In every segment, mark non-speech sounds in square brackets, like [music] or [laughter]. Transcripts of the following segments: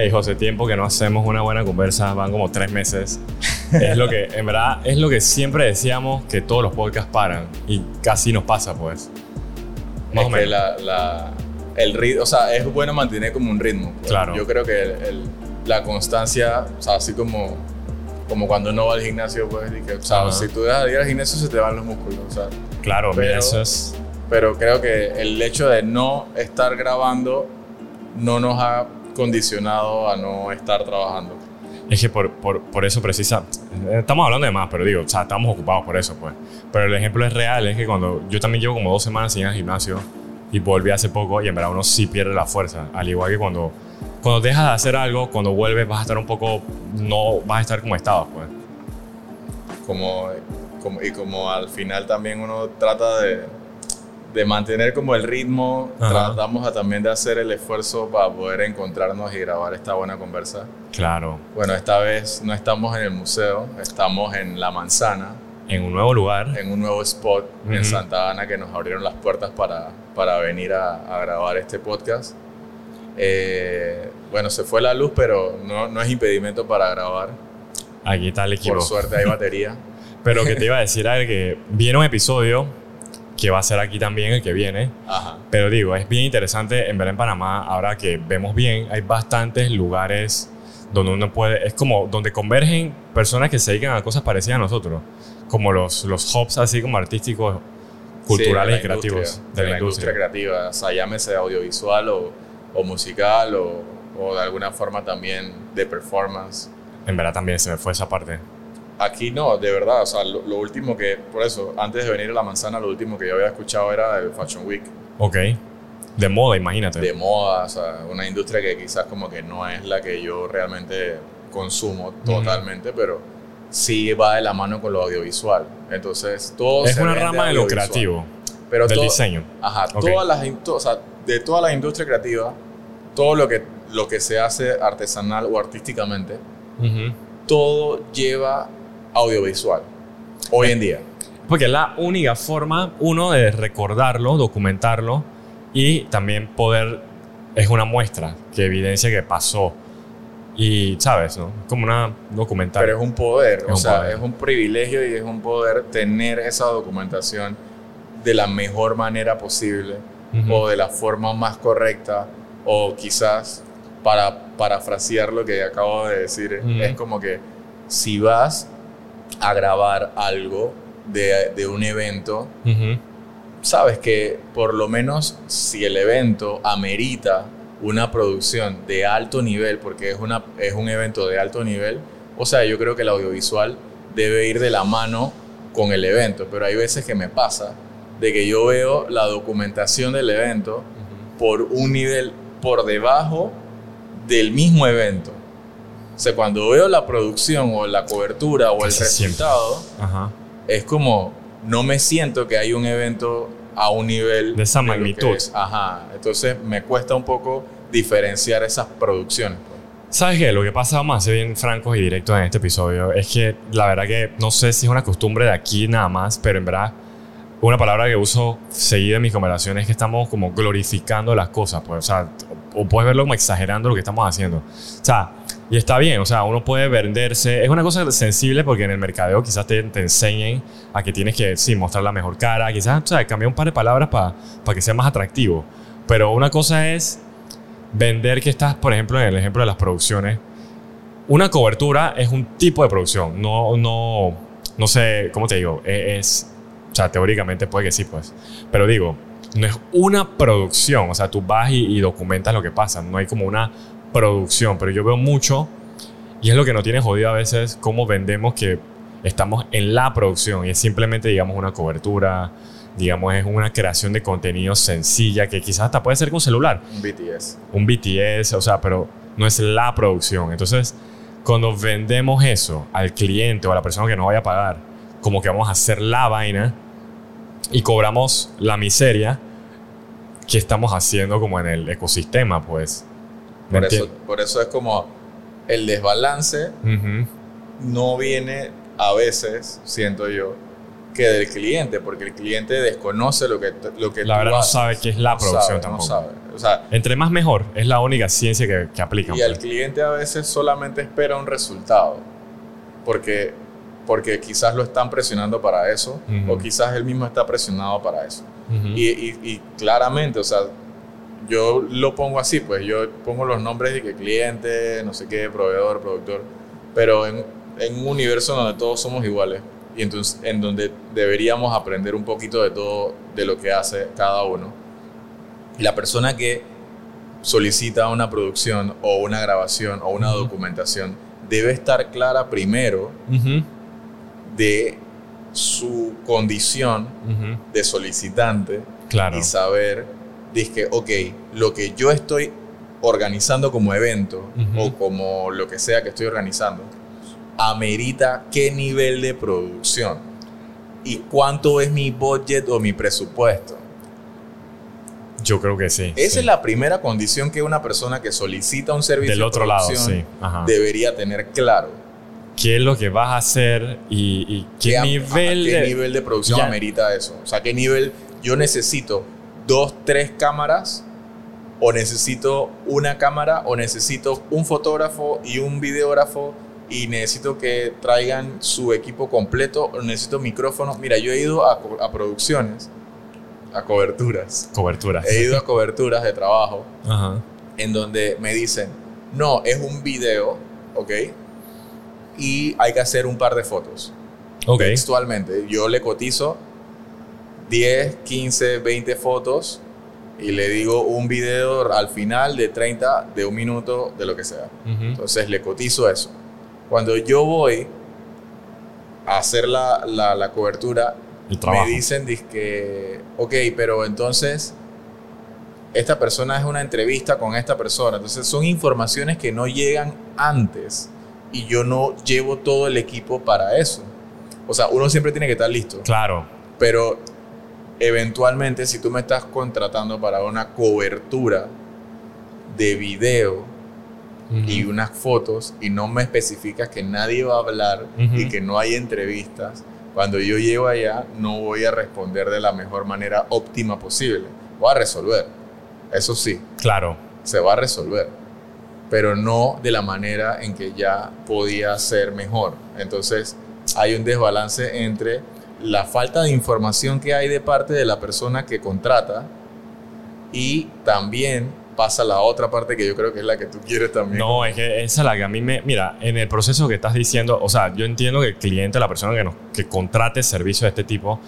Hey, José, tiempo que no hacemos una buena conversa, van como tres meses. es lo que, en verdad, es lo que siempre decíamos que todos los podcasts paran y casi nos pasa, pues. Más o menos. La, la, el ritmo, o sea, es bueno mantener como un ritmo. Pues. Claro. Yo creo que el, la constancia, o sea, así como, como cuando uno va al gimnasio, pues, y que, o sea, si tú dejas de ir al gimnasio se te van los músculos, o sea. Claro, pero, eso es... Pero creo que el hecho de no estar grabando no nos ha condicionado a no estar trabajando. Es que por, por, por, eso precisa, estamos hablando de más, pero digo, o sea, estamos ocupados por eso, pues. Pero el ejemplo es real, es que cuando yo también llevo como dos semanas sin ir al gimnasio y volví hace poco y en verdad uno sí pierde la fuerza, al igual que cuando, cuando dejas de hacer algo, cuando vuelves vas a estar un poco, no vas a estar como estabas, pues. Como, como, y como al final también uno trata de, de mantener como el ritmo, tratamos también de hacer el esfuerzo para poder encontrarnos y grabar esta buena conversa. Claro. Bueno, esta vez no estamos en el museo, estamos en La Manzana. En un nuevo lugar. En un nuevo spot en Santa Ana que nos abrieron las puertas para, para venir a, grabar este podcast. Eh, bueno, se fue la luz, pero no, no es impedimento para grabar. Aquí está el equipo. Por suerte hay batería. [laughs] pero que te iba a decir era que viene un episodio que va a ser aquí también el que viene. Pero digo, es bien interesante en ver en Panamá, ahora que vemos bien, hay bastantes lugares donde uno puede, es como donde convergen personas que se dedican a cosas parecidas a nosotros, como los, los hubs así como artísticos, culturales y creativos de, la, industria. creativa, o sea, llámese audiovisual o, o musical o, o de alguna forma también de performance. En verdad también se me fue esa parte. Aquí no, de verdad, o sea, lo, último que, por eso, antes de venir a La Manzana, lo último que yo había escuchado era el Fashion Week. Ok. De moda, imagínate. De moda, o sea, una industria que quizás como que no es la que yo realmente consumo totalmente, pero sí va de la mano con lo audiovisual. Entonces, todo Es una rama de lo creativo, pero del diseño. Ajá, todas las, o sea, de toda la industria creativa, todo lo que, lo que se hace artesanal o artísticamente, todo lleva audiovisual hoy en día. Porque es la única forma, uno, de recordarlo, documentarlo y también poder, es una muestra que evidencia que pasó. Y, ¿sabes? ¿no? Como una documental. Pero es un poder, o sea, es un privilegio y es un poder tener esa documentación de la mejor manera posible o de la forma más correcta o quizás para parafrasear lo que acabo de decir, es como que si vas a grabar algo de, un evento, sabes que por lo menos si el evento amerita una producción de alto nivel, porque es, una, es un evento de alto nivel, o sea, yo creo que el audiovisual debe ir de la mano con el evento, pero hay veces que me pasa de que yo veo la documentación del evento por un nivel por debajo del mismo evento. O sea, cuando veo la producción o la cobertura o el resultado, es como no me siento que hay un evento a un nivel de esa magnitud. Ajá. Entonces me cuesta un poco diferenciar esas producciones. Pues. ¿Sabes qué? Lo que pasa, vamos a bien francos y directos en este episodio, es que la verdad que no sé si es una costumbre de aquí nada más, pero en verdad una palabra que uso seguida en mis conversaciones es que estamos como glorificando las cosas, pues, o sea, o puedes verlo como exagerando lo que estamos haciendo. O sea, y está bien, o sea, uno puede venderse. Es una cosa sensible porque en el mercadeo quizás te, te enseñen a que tienes que, sí, mostrar la mejor cara, quizás, o sea, cambiar un par de palabras para que sea más atractivo. Pero una cosa es vender que estás, por ejemplo, en el ejemplo de las producciones. Una cobertura es un tipo de producción, no, no, no sé, ¿cómo te digo? E, es, sea, teóricamente puede que sí, pues. Pero digo, no es una producción, o sea, tú vas y, y documentas lo que pasa, no hay como una producción, pero yo veo mucho, y es lo que nos tiene jodido a veces, cómo vendemos que estamos en la producción y es simplemente, digamos, una cobertura, digamos, es una creación de contenido sencilla que quizás hasta puede ser con celular. Un BTS. Un BTS, o sea, pero no es la producción. Entonces, cuando vendemos eso al cliente o a la persona que nos vaya a pagar, como que vamos a hacer la vaina y cobramos la miseria que estamos haciendo como en el ecosistema, pues. Por eso, por eso, es como el desbalance no viene a veces, siento yo, que del cliente, porque el cliente desconoce lo que, lo que La verdad no sabe qué es la producción tampoco. No sabe. O sea, Entre más mejor, es la única ciencia que, que aplican. Y el pues. cliente a veces solamente espera un resultado, porque, porque quizás lo están presionando para eso, o quizás él mismo está presionado para eso. y, y, claramente, o sea, yo lo pongo así, pues yo pongo los nombres de que cliente, no sé qué, proveedor, productor, pero en, en un universo donde todos somos iguales y entonces en donde deberíamos aprender un poquito de todo de lo que hace cada uno. Y la persona que solicita una producción o una grabación o una documentación debe estar clara primero de su condición de solicitante y saber, que, ok, lo que yo estoy organizando como evento o como lo que sea que estoy organizando, amerita qué nivel de producción y cuánto es mi budget o mi presupuesto. Yo creo que sí. Esa es la primera condición que una persona que solicita un servicio del otro lado debería tener claro. ¿Qué es lo que vas a hacer y, qué, nivel, qué de, nivel de producción amerita eso? O sea, ¿qué nivel yo necesito? ¿Dos, tres cámaras? ¿O necesito una cámara? ¿O necesito un fotógrafo y un videógrafo? y necesito que traigan su equipo completo, necesito micrófonos. Mira, yo he ido a, a producciones, a coberturas. Coberturas. He ido a coberturas de trabajo en donde me dicen, no, es un video, ¿ok? Y hay que hacer un par de fotos. Ok. Textualmente. Yo le cotizo 10, 15, 20 fotos y le digo un video al final de 30, de un minuto, de lo que sea. Entonces le cotizo eso. Cuando yo voy a hacer la, la, cobertura, me dicen que, ok, pero entonces esta persona es una entrevista con esta persona. Entonces son informaciones que no llegan antes y yo no llevo todo el equipo para eso. O sea, uno siempre tiene que estar listo. Claro. Pero eventualmente si tú me estás contratando para una cobertura de video, y unas fotos y no me especificas que nadie va a hablar y que no hay entrevistas, cuando yo llego allá no voy a responder de la mejor manera óptima posible. Voy a resolver, eso sí. Claro. Se va a resolver, pero no de la manera en que ya podía ser mejor. Entonces hay un desbalance entre la falta de información que hay de parte de la persona que contrata y también pasa la otra parte que yo creo que es la que tú quieres también. No, es que esa es la que a mí me... Mira, en el proceso que estás diciendo, o sea, yo entiendo que el cliente, la persona que, nos, que contrate servicio de este tipo,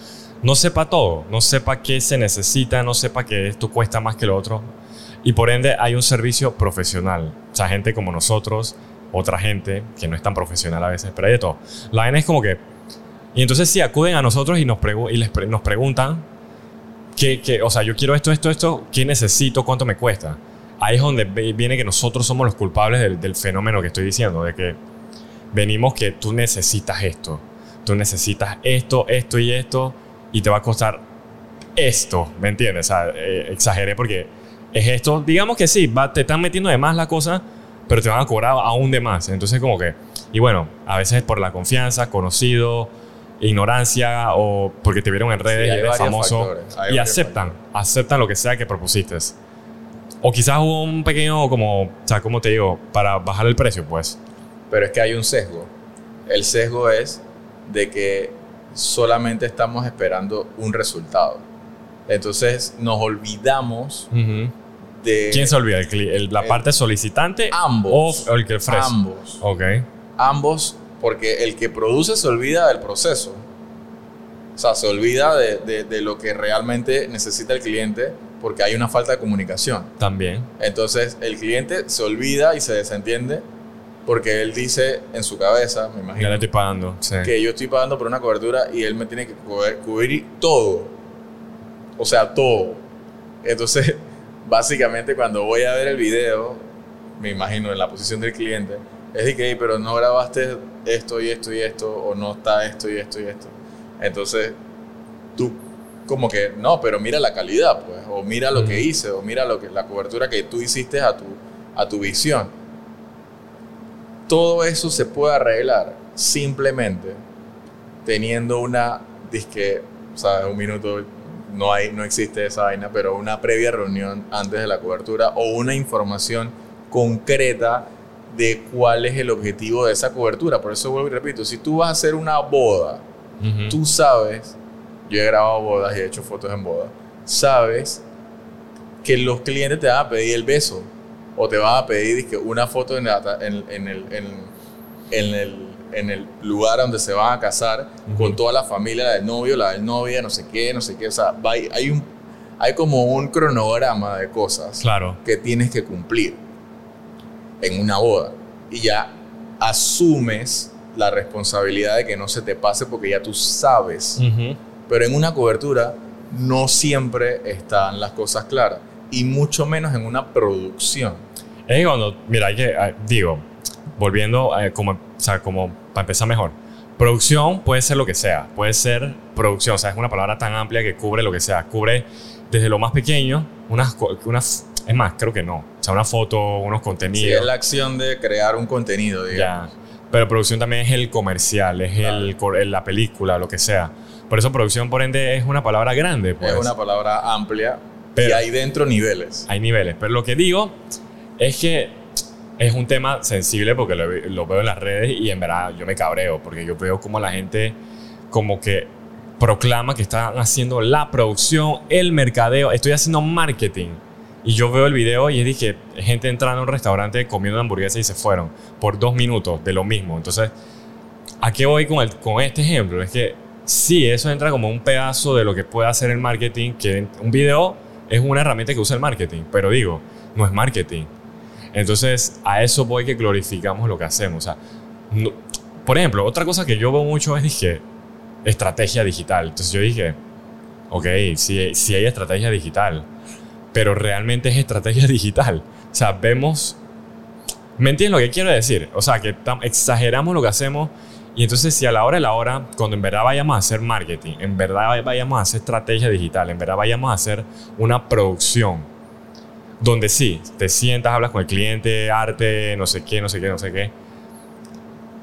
no sepa todo, no sepa qué se necesita, no sepa que esto cuesta más que lo otro. Y por ende hay un servicio profesional. O sea, gente como nosotros, otra gente que no es tan profesional a veces, pero hay de todo. La vaina es como que... Y entonces si acuden a nosotros y nos, y les nos preguntan ¿Qué, o sea, yo quiero esto, esto, esto, ¿qué necesito? ¿Cuánto me cuesta? Ahí es donde viene que nosotros somos los culpables del, fenómeno que estoy diciendo, de que venimos que tú necesitas esto, tú necesitas esto, esto y esto, y te va a costar esto, ¿me entiendes? O sea, eh, exageré porque es esto, digamos que sí, va, te están metiendo de más la cosa, pero te van a cobrar aún de más. Entonces como que, y bueno, a veces es por la confianza, conocido, ignorancia o porque te vieron en redes y eres famoso y aceptan, aceptan lo que sea que propusiste. O quizás hubo un pequeño, como, o sea, como te digo, para bajar el precio, pues. Pero es que hay un sesgo. El sesgo es de que solamente estamos esperando un resultado. Entonces nos olvidamos de... ¿Quién se olvida? ¿La parte solicitante? Ambos. ¿O el que ofrece? Ambos. Ok. Ambos porque el que produce se olvida del proceso. O sea, se olvida de, de, lo que realmente necesita el cliente porque hay una falta de comunicación. También. Entonces, el cliente se olvida y se desentiende porque él dice en su cabeza, me imagino. Ya le estoy pagando. Que yo estoy pagando por una cobertura y él me tiene que cubrir todo. O sea, todo. Entonces, [laughs] básicamente, cuando voy a ver el video, me imagino en la posición del cliente, es de que, pero no grabaste esto y esto y esto, o no está esto y esto y esto. Entonces, tú como que, no, pero mira la calidad, pues, o mira lo que hice, o mira lo que, la cobertura que tú hiciste a tu, a tu visión. Todo eso se puede arreglar simplemente teniendo una que, o sea, un minuto no, hay, no existe esa vaina, pero una previa reunión antes de la cobertura o una información concreta de cuál es el objetivo de esa cobertura. Por eso vuelvo y repito, si tú vas a hacer una boda, tú sabes, yo he grabado bodas y he hecho fotos en bodas, sabes que los clientes te van a pedir el beso o te van a pedir una foto en, el, en, el, en, el, lugar donde se van a casar con toda la familia, la del novio, la del novia, no sé qué, no sé qué. O sea, hay, un, hay como un cronograma de cosas claro. que tienes que cumplir en una boda. Y ya asumes la responsabilidad de que no se te pase porque ya tú sabes. Pero en una cobertura no siempre están las cosas claras. Y mucho menos en una producción. Es cuando, mira, que, ah, digo, volviendo, eh, como, o sea, como para empezar mejor. Producción puede ser lo que sea, puede ser producción, o sea, es una palabra tan amplia que cubre lo que sea, cubre desde lo más pequeño, unas, unas es más, creo que no, o sea, una foto, unos contenidos. Sí, es la acción de crear un contenido, digamos. Ya. Pero producción también es el comercial, es el, la película, lo que sea. Por eso producción, por ende, es una palabra grande. Pues. Es una palabra amplia pero, y hay dentro niveles. Hay niveles, pero lo que digo es que es un tema sensible porque lo, veo en las redes y en verdad yo me cabreo porque yo veo como la gente como que proclama que están haciendo la producción, el mercadeo, estoy haciendo marketing. Y yo veo el video y dije, gente entrando a un restaurante comiendo hamburguesa y se fueron por dos minutos de lo mismo. Entonces, ¿a qué voy con, el, con este ejemplo? Es que sí, eso entra como un pedazo de lo que puede hacer el marketing, que un video es una herramienta que usa el marketing, pero digo, no es marketing. Entonces, a eso voy que glorificamos lo que hacemos. O sea, por ejemplo, otra cosa que yo veo mucho es, dije, estrategia digital. Entonces yo dije, ok, si, si hay estrategia digital, pero realmente es estrategia [laughs] digital. O sea, vemos... ¿Me entiendes lo que quiero decir? O sea, que exageramos lo que hacemos y entonces si a la hora de la hora, cuando en verdad vayamos a hacer marketing, en verdad vayamos a hacer estrategia digital, en verdad vayamos a hacer una producción, donde sí, te sientas, hablas con el cliente, arte, no sé qué, no sé qué, no sé qué.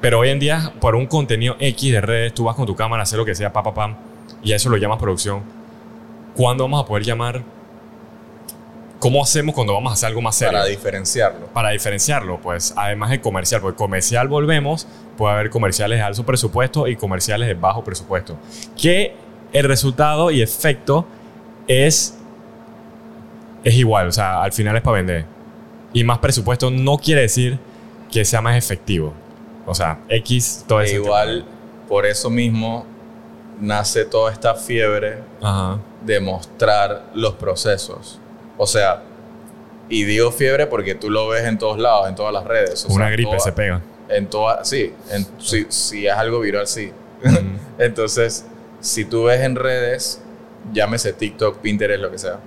Pero hoy en día, por un contenido X de redes, tú vas con tu cámara a hacer lo que sea, pa, pa, pam, y a eso lo llamas producción. ¿Cuándo vamos a poder llamar? ¿Cómo hacemos cuando vamos a hacer algo más serio? Para diferenciarlo. Para diferenciarlo, pues, además de comercial, porque comercial volvemos, puede haber comerciales de alto presupuesto y comerciales de bajo presupuesto. Que el resultado y efecto es es igual, o sea, al final es para vender. Y más presupuesto no quiere decir que sea más efectivo. O sea, X, todo eso. Igual, por eso mismo nace toda esta fiebre de mostrar los procesos. O sea, y digo fiebre porque tú lo ves en todos lados, en todas las redes. Una gripe se pega. En toda, sí, en, si, es algo viral, sí. [laughs] Entonces, si tú ves en redes, llámese TikTok, Pinterest, lo que sea,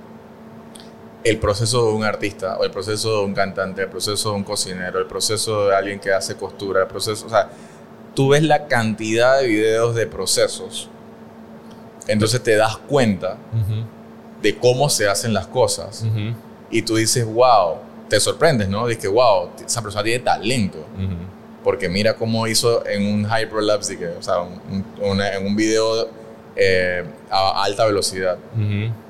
el proceso de un artista, o el proceso de un cantante, el proceso de un cocinero, el proceso de alguien que hace costura, el proceso, o sea, tú ves la cantidad de videos de procesos, entonces te das cuenta de cómo se hacen las cosas y tú dices, wow, te sorprendes, ¿no? Dices, wow, esa persona tiene talento. Porque mira cómo hizo en un hyperlapse, o sea, en un video eh, a alta velocidad.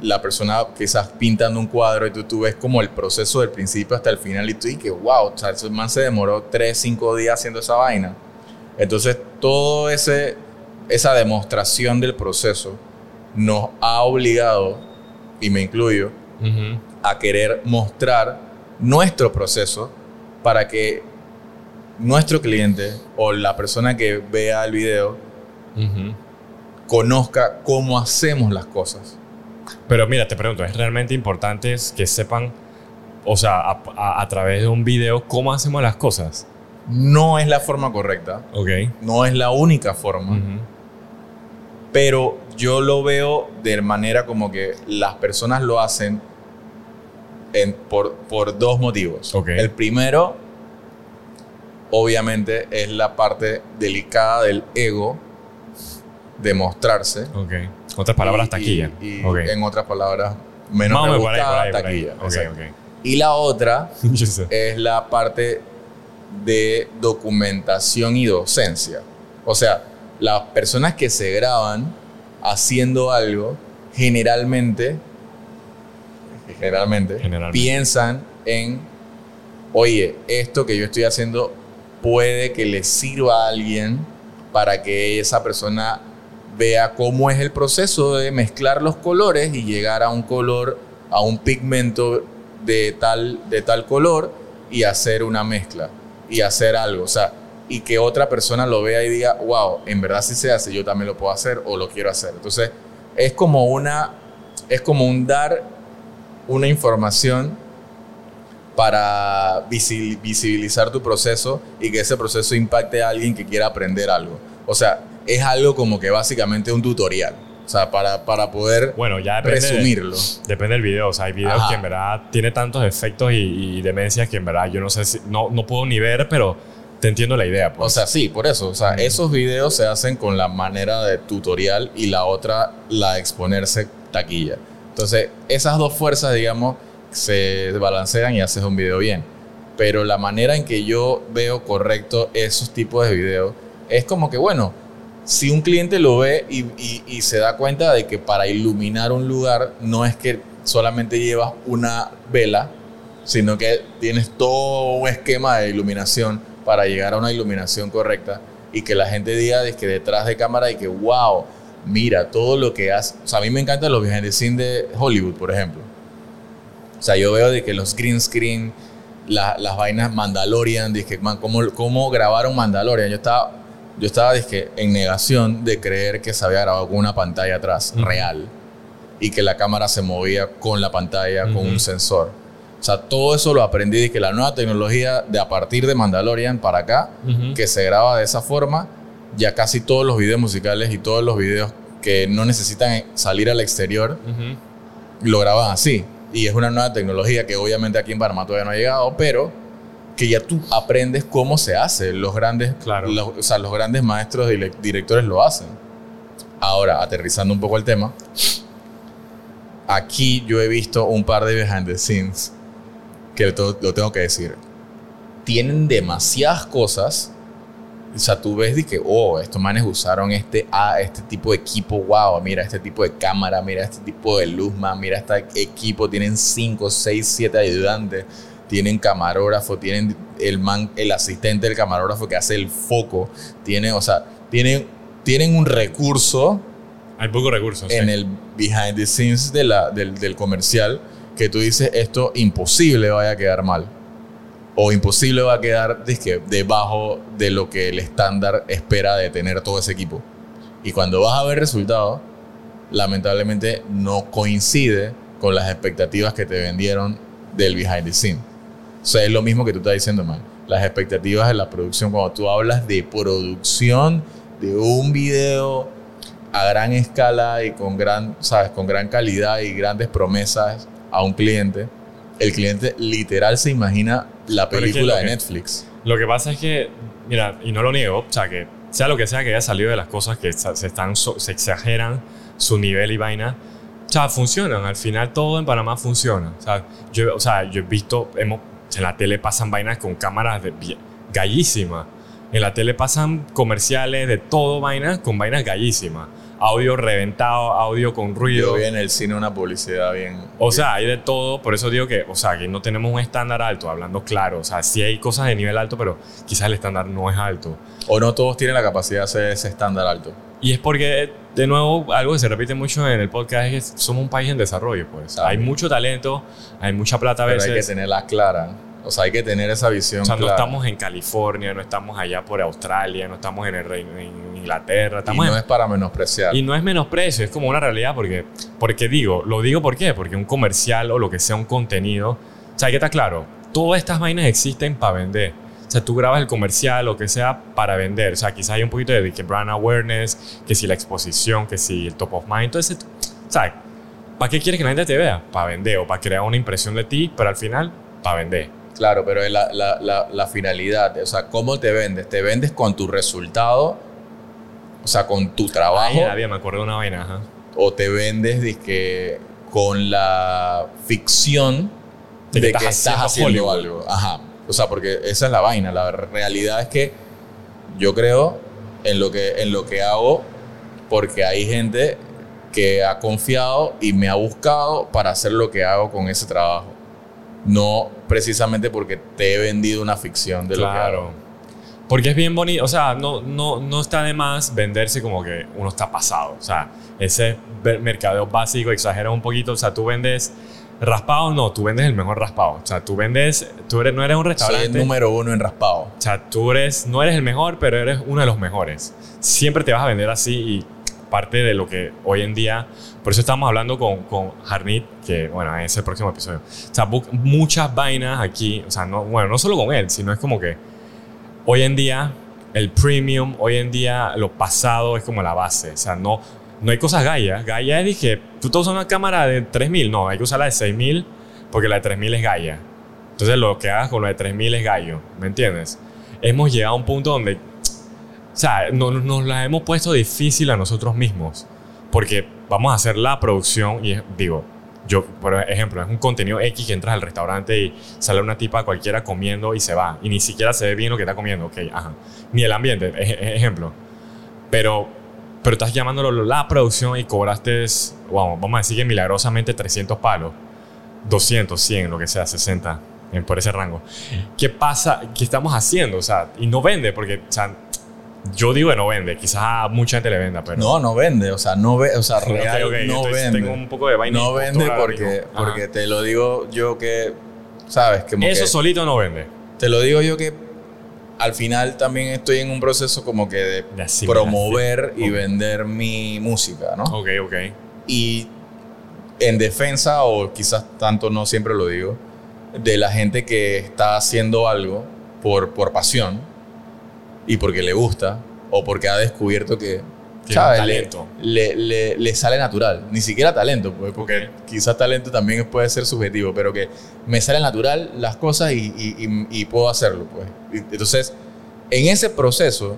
La persona quizás pintando un cuadro y tú, tú ves como el proceso del principio hasta el final y tú dices, wow, o sea, ese man se demoró 3, 5 días haciendo esa vaina. Entonces, todo ese esa demostración del proceso nos ha obligado, y me incluyo, a querer mostrar nuestro proceso para que nuestro cliente o la persona que vea el video conozca cómo hacemos las cosas. Pero mira, te pregunto, ¿es realmente importante que sepan, o sea, a, través de un video, cómo hacemos las cosas? No es la forma correcta. Ok. No es la única forma. Pero yo lo veo de manera como que las personas lo hacen por, por, dos motivos. El primero, obviamente, es la parte delicada del ego demostrarse. Ok. Otras palabras, taquilla. Y, En otras palabras, menos me taquilla. Y la otra [laughs] es la parte de documentación y docencia. O sea, las personas que se graban haciendo algo, generalmente, generalmente, Generalmente. piensan en, oye, esto que yo estoy haciendo puede que le sirva a alguien para que esa persona vea cómo es el proceso de mezclar los colores y llegar a un color, a un pigmento de tal, de tal color y hacer una mezcla y hacer algo. O sea, y que otra persona lo vea y diga, wow, en verdad si se hace, yo también lo puedo hacer o lo quiero hacer. Entonces, es como una, es como un dar una información para visi- visibilizar tu proceso y que ese proceso impacte a alguien que quiera aprender algo. O sea, es algo como que básicamente un tutorial. O sea, para, para poder Bueno, ya depende. de- resumirlo. Depende del video. O sea, hay videos Ajá. que en verdad tiene tantos efectos y, y demencias que en verdad yo no sé si. No, no puedo ni ver, pero te entiendo la idea. O Pues. sea, sí, por eso. O sea, esos videos se hacen con la manera de tutorial y la otra, la de exponerse taquilla. Entonces, esas dos fuerzas, digamos, se balancean y haces un video bien. Pero la manera en que yo veo correcto esos tipos de videos es como que, bueno, si un cliente lo ve y, y- se da cuenta de que para iluminar un lugar no es que solamente llevas una vela, sino que tienes todo un esquema de iluminación para llegar a una iluminación correcta y que la gente diga de que detrás de cámara y que wow, mira todo lo que hace. O sea, a mí me encantan los behind the scenes de Hollywood, por ejemplo. O sea, yo veo de que los green screen, la- las vainas Mandalorian, dije, man, ¿cómo, cómo grabaron Mandalorian? Yo estaba, yo estaba en negación de creer que se había grabado con una pantalla atrás, real, y que la cámara se movía con la pantalla, con un sensor. O sea, todo eso lo aprendí de que la nueva tecnología de a partir de Mandalorian para acá, que se graba de esa forma, ya casi todos los videos musicales y todos los videos que no necesitan salir al exterior lo graban así. Y es una nueva tecnología que obviamente aquí en Panamá todavía no ha llegado, pero que ya tú aprendes cómo se hace. Los grandes, Claro. los, o sea, los grandes maestros y directores lo hacen. Ahora, aterrizando un poco el tema, aquí yo he visto un par de behind the scenes que lo, lo tengo que decir. Tienen demasiadas cosas. O sea, tú ves de que, oh, estos manes usaron este, ah, este tipo de equipo, wow, mira este tipo de cámara, mira este tipo de luz, man, mira este equipo, tienen 5, 6, 7 ayudantes, tienen camarógrafo, tienen el man, el asistente del camarógrafo que hace el foco, tienen, o sea, tienen, tienen un recurso Hay pocos recursos. en sí. el behind the scenes de la, del, del comercial que tú dices esto imposible vaya a quedar mal o imposible va a quedar dizque, debajo de lo que el estándar espera de tener todo ese equipo y cuando vas a ver resultados lamentablemente no coincide con las expectativas que te vendieron del behind the scene o sea es lo mismo que tú estás diciendo man las expectativas de la producción cuando tú hablas de producción de un video a gran escala y con gran, ¿sabes? con gran calidad y grandes promesas a un cliente, el cliente literal se imagina la Pero es que película de que- Netflix. Lo que pasa es que, mira, y no lo niego, o sea, que sea lo que sea que haya salido de las cosas que se, están, se exageran su nivel y vaina, o sea, funcionan. Al final todo en Panamá funciona. O sea, yo, o sea, yo he visto, hemos, en la tele pasan vainas con cámaras de gallísimas. En la tele pasan comerciales de todo vainas con vainas gallísimas. Audio reventado, audio con ruido. Yo vi en el cine una publicidad bien... O sea, hay de todo, por eso digo que, o sea, que no tenemos un estándar alto, hablando claro. O sea, sí hay cosas de nivel alto, pero quizás el estándar no es alto. o no todos tienen la capacidad de hacer ese estándar alto. Y es porque, de nuevo, algo que se repite mucho en el podcast es que somos un país en desarrollo, pues. Hay mucho talento, hay mucha plata a Pero hay veces. que tenerla clara. O sea, hay que tener esa visión o sea, no clara. estamos en California, no estamos allá por Australia, no estamos en, el Reino, en Inglaterra, y estamos no en- es para menospreciar. Y no es menosprecio, es como una realidad porque, porque digo, lo digo por qué, porque un comercial o lo que sea un contenido, o sea, hay que estar claro, todas estas vainas existen para vender. O sea, tú grabas el comercial o que sea para vender. O sea, quizás hay un poquito de que brand awareness, que si la exposición, que si el top of mind, ese... O sea, ¿para qué quieres que la gente te vea? Para vender o para crear una impresión de ti, pero al final, para vender. Claro, pero la, la, la, la finalidad, o sea, ¿cómo te vendes? ¿Te vendes con tu resultado? O sea, con tu trabajo. Ay, nadie me acuerdo de una vaina, ajá. o te vendes dizque, con la ficción De de, que que estás estás haciendo haciendo algo. Ajá. O sea, porque esa es la vaina. La realidad es que yo creo en lo que, en lo que hago porque hay gente que ha confiado y me ha buscado para hacer lo que hago con ese trabajo. No precisamente porque te he vendido una ficción de lo que hago. Porque es bien bonito, o sea, no, no, no está de más venderse como que uno está pasado. O sea, ese mercadeo básico exagera un poquito. O sea, tú vendes raspado, no, tú vendes el mejor raspado. O sea, tú vendes, tú eres, no eres un restaurante. Soy el número uno en raspado. O sea, tú eres, no eres el mejor, pero eres uno de los mejores. Siempre te vas a vender así y parte de lo que hoy en día, por eso estamos hablando con, con Harnit, que bueno, es el próximo episodio. O sea, muchas vainas aquí, o sea, no, bueno, no solo con él, sino es como que hoy en día el premium, hoy en día lo pasado es como la base, o sea, no, no hay cosas. Gaia es, dije, tú te usas una cámara de 3000, no, hay que usar la de 6000 porque la de 3000 es Gaia. Entonces lo que hagas con la de 3000 es gallo, ¿me entiendes? Hemos llegado a un punto donde o sea, no, nos la hemos puesto difícil a nosotros mismos. Porque vamos a hacer la producción y digo, yo, por ejemplo, es un contenido X que entras al restaurante y sale una tipa cualquiera comiendo y se va. Y ni siquiera se ve bien lo que está comiendo. Ok, ajá. Ni el ambiente, ejemplo. Pero, pero estás llamándolo la producción y cobraste, vamos, vamos a decir que milagrosamente 300 palos. 200, 100, lo que sea, 60, por ese rango. ¿Qué pasa? ¿Qué estamos haciendo? O sea, y no vende porque, o sea, yo digo que no vende, quizás a mucha gente le venda, pero. No, no vende, o sea, no ve, o sea, real no vende. Tengo un poco de vaina. No vende porque, porque te lo digo yo que, ¿sabes? que Eso solito no vende. Te lo digo yo que al final también estoy en un proceso como que de, promover y vender mi música, ¿no? Ok, ok. Y en defensa, o quizás tanto no siempre lo digo, de la gente que está haciendo algo por, por pasión y porque le gusta o porque ha descubierto que talento. Le, le, le, sale natural. Ni siquiera talento, pues, porque quizás talento también puede ser subjetivo, pero que me sale natural las cosas y, y, y, puedo hacerlo. Pues. Entonces, en ese proceso,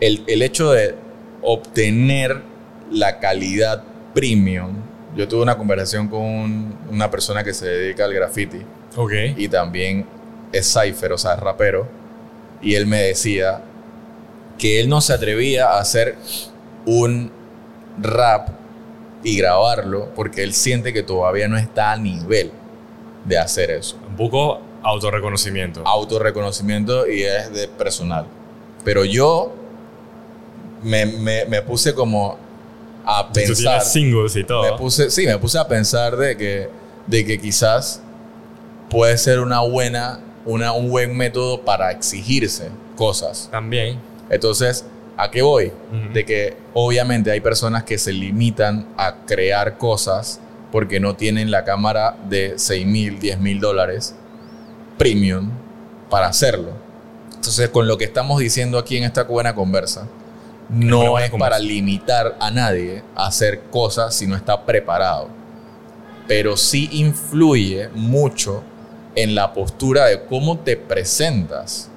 el, el, hecho de obtener la calidad premium, yo tuve una conversación con una persona que se dedica al graffiti. Okay. Y también es cipher, o sea, es rapero y él me decía que él no se atrevía a hacer un rap y grabarlo porque él siente que todavía no está a nivel de hacer eso. Un poco autorreconocimiento. Autorreconocimiento y es de personal. Pero yo me, me, puse como a pensar. Tú singles y todo. Me puse, sí, me puse a pensar de que, de que quizás puede ser una buena un buen método para exigirse cosas. También. Entonces, ¿a qué voy? De que obviamente hay personas que se limitan a crear cosas porque no tienen la cámara de 6 mil, 10 mil dólares premium para hacerlo. Entonces, con lo que estamos diciendo aquí en esta buena conversa, no es para limitar a nadie a hacer cosas si no está preparado. Pero sí influye mucho en la postura de cómo te presentas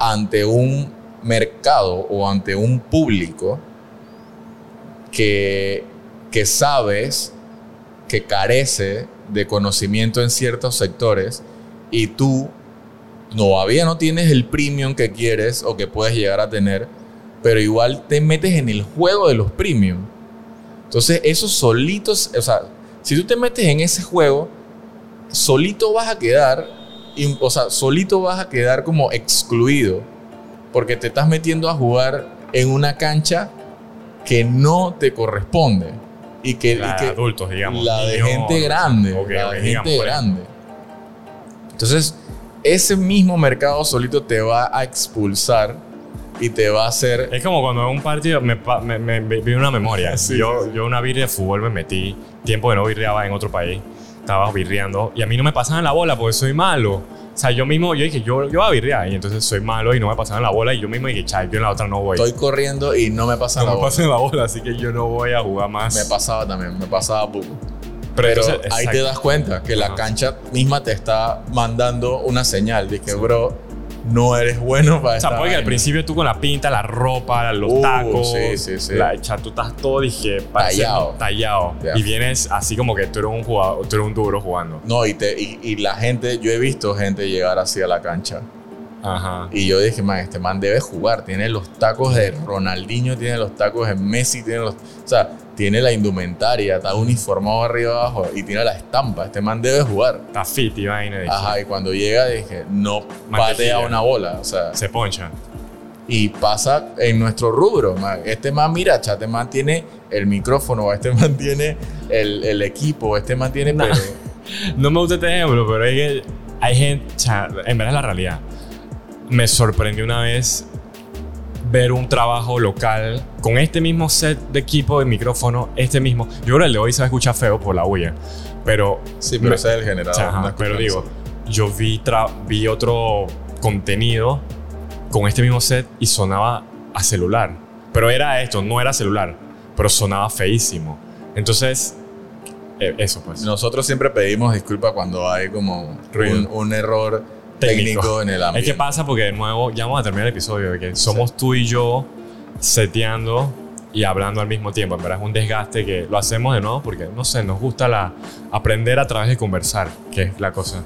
ante un mercado o ante un público que, que sabes que carece de conocimiento en ciertos sectores y tú todavía no tienes el premium que quieres o que puedes llegar a tener, pero igual te metes en el juego de los premium. Entonces, esos solitos, o sea, si tú te metes en ese juego, solito vas a quedar, o sea, solito vas a quedar como excluido, porque te estás metiendo a jugar en una cancha que no te corresponde. Y que, la de adultos, digamos. La de gente grande. la de gente pues. grande. Entonces, ese mismo mercado solito te va a expulsar y te va a hacer. Es como cuando en un partido me, me, vi una memoria. [laughs] yo, yo una birria de fútbol me metí, tiempo de no birreaba en otro país estaba birreando y a mí no me pasaban la bola porque soy malo. O sea, yo mismo, yo dije, yo, yo voy a birrear y entonces soy malo y no me pasaban la bola y yo mismo dije, chay, yo en la otra no voy. Estoy corriendo y no me pasan no la me bola. pasan la bola, así que yo no voy a jugar más. Me pasaba también, me pasaba poco. Pero, ahí te das cuenta que la cancha misma te está mandando una señal de que, bro, no eres bueno para O sea, porque al principio tú con la pinta, la ropa, los uh, tacos, sí, sí, sí. La, tú estás todo, dije, tallado. tallado. Y vienes así como que tú eres un jugador, tú eres un duro jugando. No, y, te, y, la gente, yo he visto gente llegar así a la cancha. Ajá. Y yo dije, man, este man debe jugar. Tiene los tacos de Ronaldinho, tiene los tacos de Messi, tiene los. O sea, tiene la indumentaria, está uniformado arriba abajo y tiene la estampa. Este man debe jugar. Está fit y vaina. Ajá, y cuando llega dije, no patea una bola. O sea, se poncha. Y pasa en nuestro rubro. Este man, mira, este man tiene el micrófono, este man tiene el, el equipo, este man tiene... No, [laughs] no me gusta este ejemplo, pero hay, hay gente... En verdad es la realidad. Me sorprendió una vez ver un trabajo local con este mismo set de equipo de micrófono, este mismo. Yo creo que el de hoy se va a escuchar feo por la huella, pero. Sí, pero ese es el generador. pero digo, yo vi, vi otro contenido con este mismo set y sonaba a celular. Pero era esto, no era celular, pero sonaba feísimo. Entonces, e, eso pues. Nosotros siempre pedimos disculpas cuando hay como un, un error técnico. en el ambiente. Es que pasa porque de nuevo, ya vamos a terminar el episodio, de que somos tú y yo seteando y hablando al mismo tiempo. En verdad es un desgaste que lo hacemos de nuevo porque, no sé, nos gusta la, aprender a través de conversar, que es la cosa.